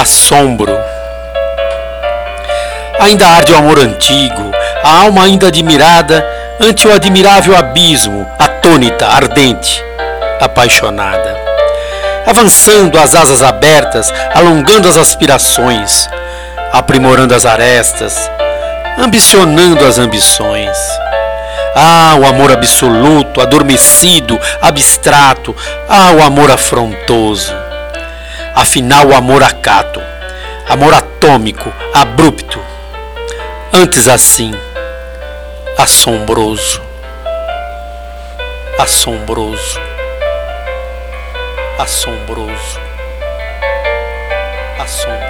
Assombro. Ainda arde o amor antigo, a alma ainda admirada ante o admirável abismo, atônita, ardente, apaixonada. Avançando as asas abertas, alongando as aspirações, aprimorando as arestas, ambicionando as ambições. Ah, o amor absoluto, adormecido, abstrato. Ah, o amor afrontoso. Afinal, o amor acato, amor atômico, abrupto. Antes assim, assombroso. Assombroso. Assombroso. Assombroso.